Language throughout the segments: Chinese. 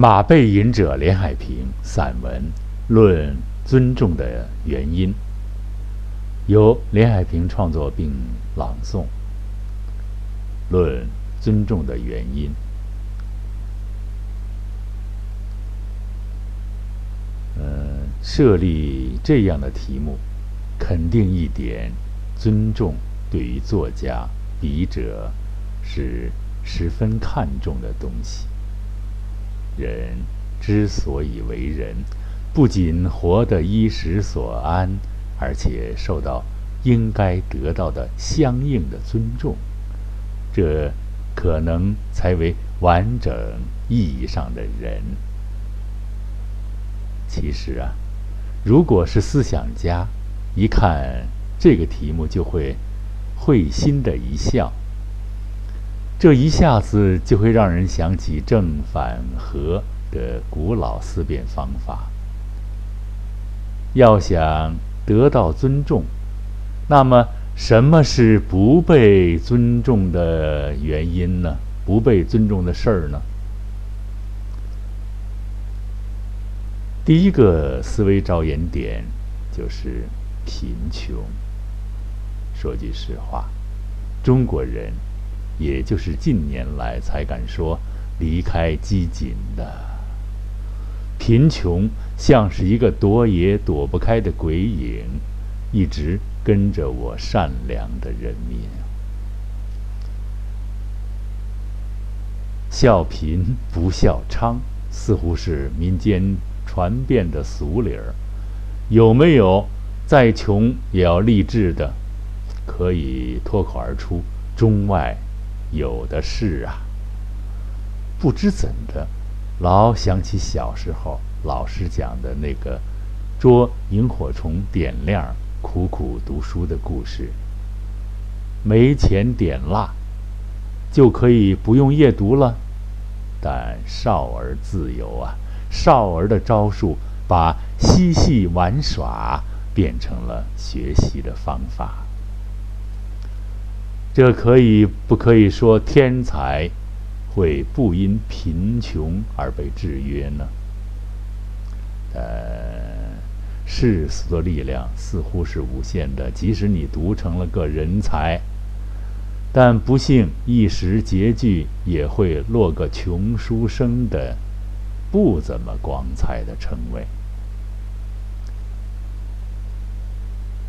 马背吟者连海平散文《论尊重的原因》，由连海平创作并朗诵。《论尊重的原因》，呃，设立这样的题目，肯定一点，尊重对于作家、笔者是十分看重的东西。人之所以为人，不仅活得衣食所安，而且受到应该得到的相应的尊重，这可能才为完整意义上的人。其实啊，如果是思想家，一看这个题目就会会心的一笑。这一下子就会让人想起正反合的古老思辨方法。要想得到尊重，那么什么是不被尊重的原因呢？不被尊重的事儿呢？第一个思维着眼点就是贫穷。说句实话，中国人。也就是近年来才敢说离开机警的贫穷，像是一个躲也躲不开的鬼影，一直跟着我善良的人民。笑贫不笑娼，似乎是民间传遍的俗理儿。有没有再穷也要励志的，可以脱口而出？中外。有的是啊，不知怎的，老想起小时候老师讲的那个捉萤火虫点亮、苦苦读书的故事。没钱点蜡，就可以不用夜读了。但少儿自由啊，少儿的招数把嬉戏玩耍变成了学习的方法。这可以不可以说天才会不因贫穷而被制约呢？呃，世俗的力量似乎是无限的，即使你读成了个人才，但不幸一时拮据，也会落个穷书生的不怎么光彩的称谓。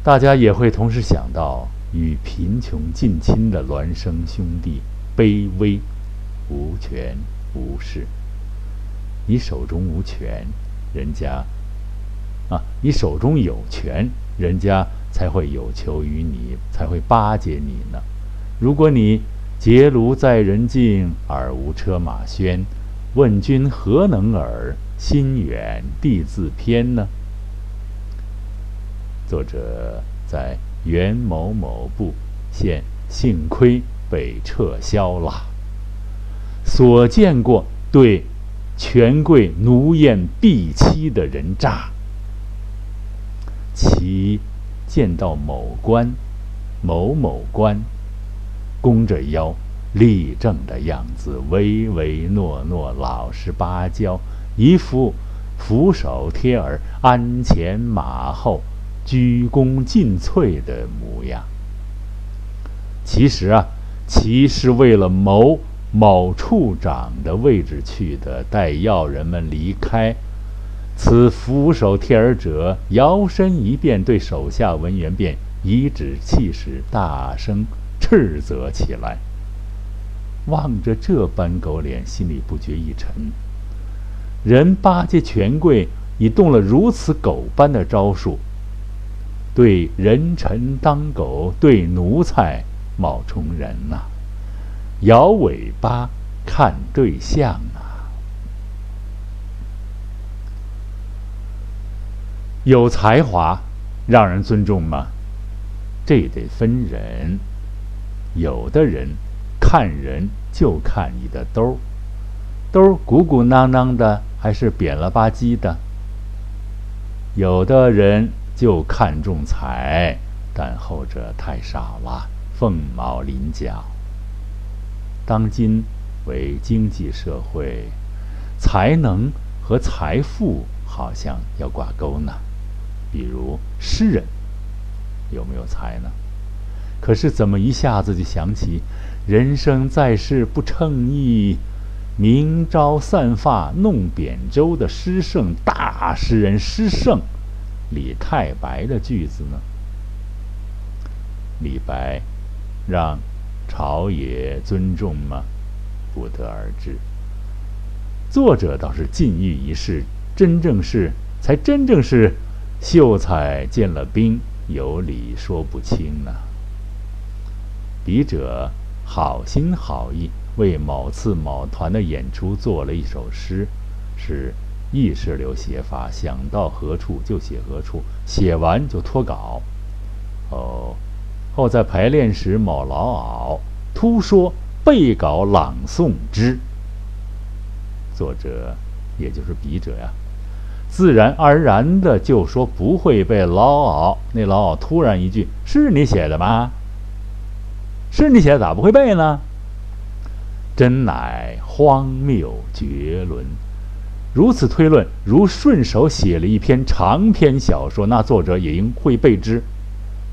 大家也会同时想到。与贫穷近亲的孪生兄弟，卑微、无权无势。你手中无权，人家啊，你手中有权，人家才会有求于你，才会巴结你呢。如果你结庐在人境，而无车马喧，问君何能尔？心远地自偏呢？作者在。袁某某部，现幸亏被撤销了。所见过对权贵奴艳婢妻的人渣，其见到某官、某某官，弓着腰立正的样子，唯唯诺诺、老实巴交，一副俯首帖耳、鞍前马后。鞠躬尽瘁的模样。其实啊，其是为了谋某处长的位置去的。待要人们离开，此俯首帖耳者摇身一变，对手下文员便颐指气使，大声斥责起来。望着这般狗脸，心里不觉一沉。人巴结权贵，已动了如此狗般的招数。对人臣当狗，对奴才冒充人呐！摇尾巴看对象啊！有才华让人尊重吗？这得分人。有的人看人就看你的兜儿，兜儿鼓鼓囊囊的还是扁了吧唧的？有的人。就看重财，但后者太少了，凤毛麟角。当今为经济社会，才能和财富好像要挂钩呢。比如诗人有没有才呢？可是怎么一下子就想起“人生在世不称意，明朝散发弄扁舟”的诗圣大诗人诗圣李太白的句子呢？李白让朝野尊重吗？不得而知。作者倒是禁欲一事，真正是才真正是秀才见了兵，有理说不清呢。笔者好心好意为某次某团的演出做了一首诗，是意识流写法，想到何处就写何处，写完就脱稿。哦，后在排练时某老媪突说背稿朗诵之，作者也就是笔者呀，自然而然的就说不会背老媪。那老媪突然一句：“是你写的吗？”是你写的，咋不会背呢？真乃荒谬绝伦！如此推论，如顺手写了一篇长篇小说，那作者也应会背之。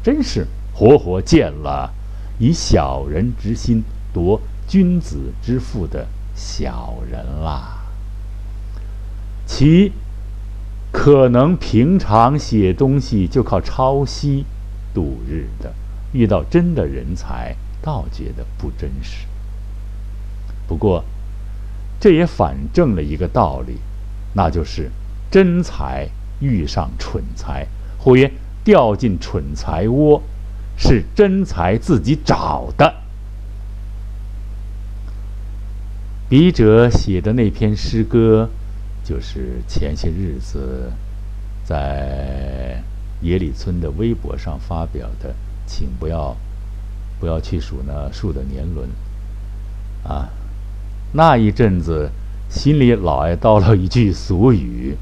真是活活见了以小人之心夺君子之腹的小人啦！其可能平常写东西就靠抄袭度日的，遇到真的人才。倒觉得不真实。不过，这也反证了一个道理，那就是真才遇上蠢才，或曰掉进蠢才窝，是真才自己找的。笔者写的那篇诗歌，就是前些日子在野里村的微博上发表的，请不要。不要去数那树的年轮，啊，那一阵子心里老爱叨唠一句俗语：“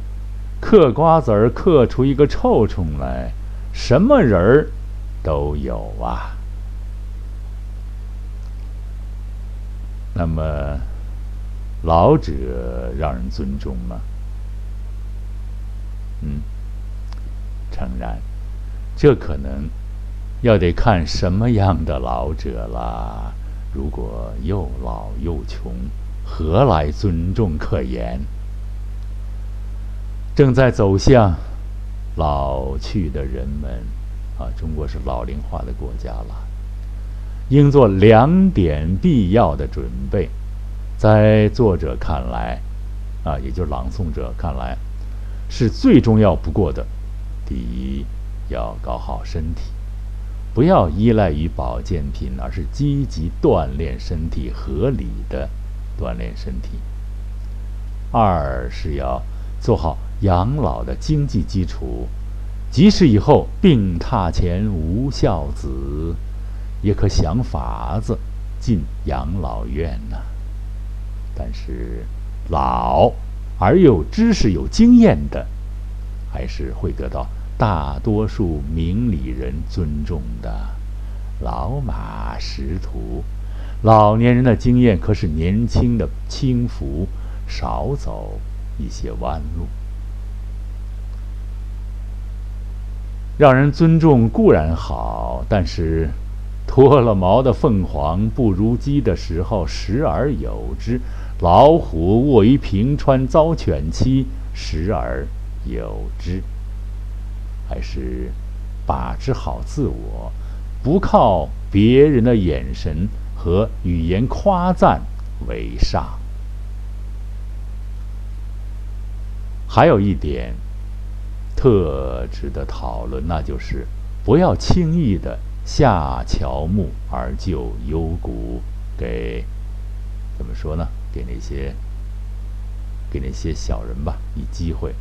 嗑瓜子儿嗑出一个臭虫来，什么人儿都有啊。”那么老者让人尊重吗？嗯，诚然，这可能。要得看什么样的老者啦。如果又老又穷，何来尊重可言？正在走向老去的人们，啊，中国是老龄化的国家了，应做两点必要的准备。在作者看来，啊，也就是朗诵者看来，是最重要不过的。第一，要搞好身体。不要依赖于保健品，而是积极锻炼身体，合理的锻炼身体。二是要做好养老的经济基础，即使以后病榻前无孝子，也可想法子进养老院呐。但是老而又知识有经验的，还是会得到。大多数明理人尊重的老马识途，老年人的经验可使年轻的轻浮，少走一些弯路。让人尊重固然好，但是脱了毛的凤凰不如鸡的时候时而有之；老虎卧于平川遭犬欺时而有之。还是把持好自我，不靠别人的眼神和语言夸赞为上。还有一点特值得讨论，那就是不要轻易的下乔木而就幽谷，给怎么说呢？给那些给那些小人吧以机会，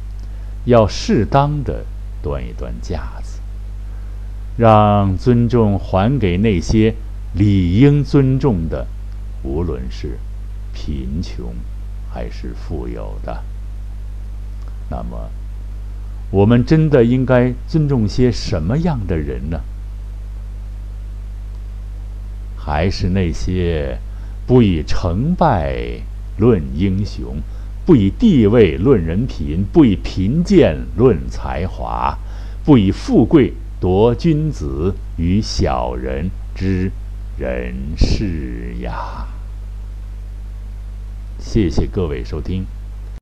要适当的。端一端架子，让尊重还给那些理应尊重的，无论是贫穷还是富有的。那么，我们真的应该尊重些什么样的人呢？还是那些不以成败论英雄，不以地位论人品，不以贫贱论才华，不以富贵夺君子与小人之人事呀。谢谢各位收听。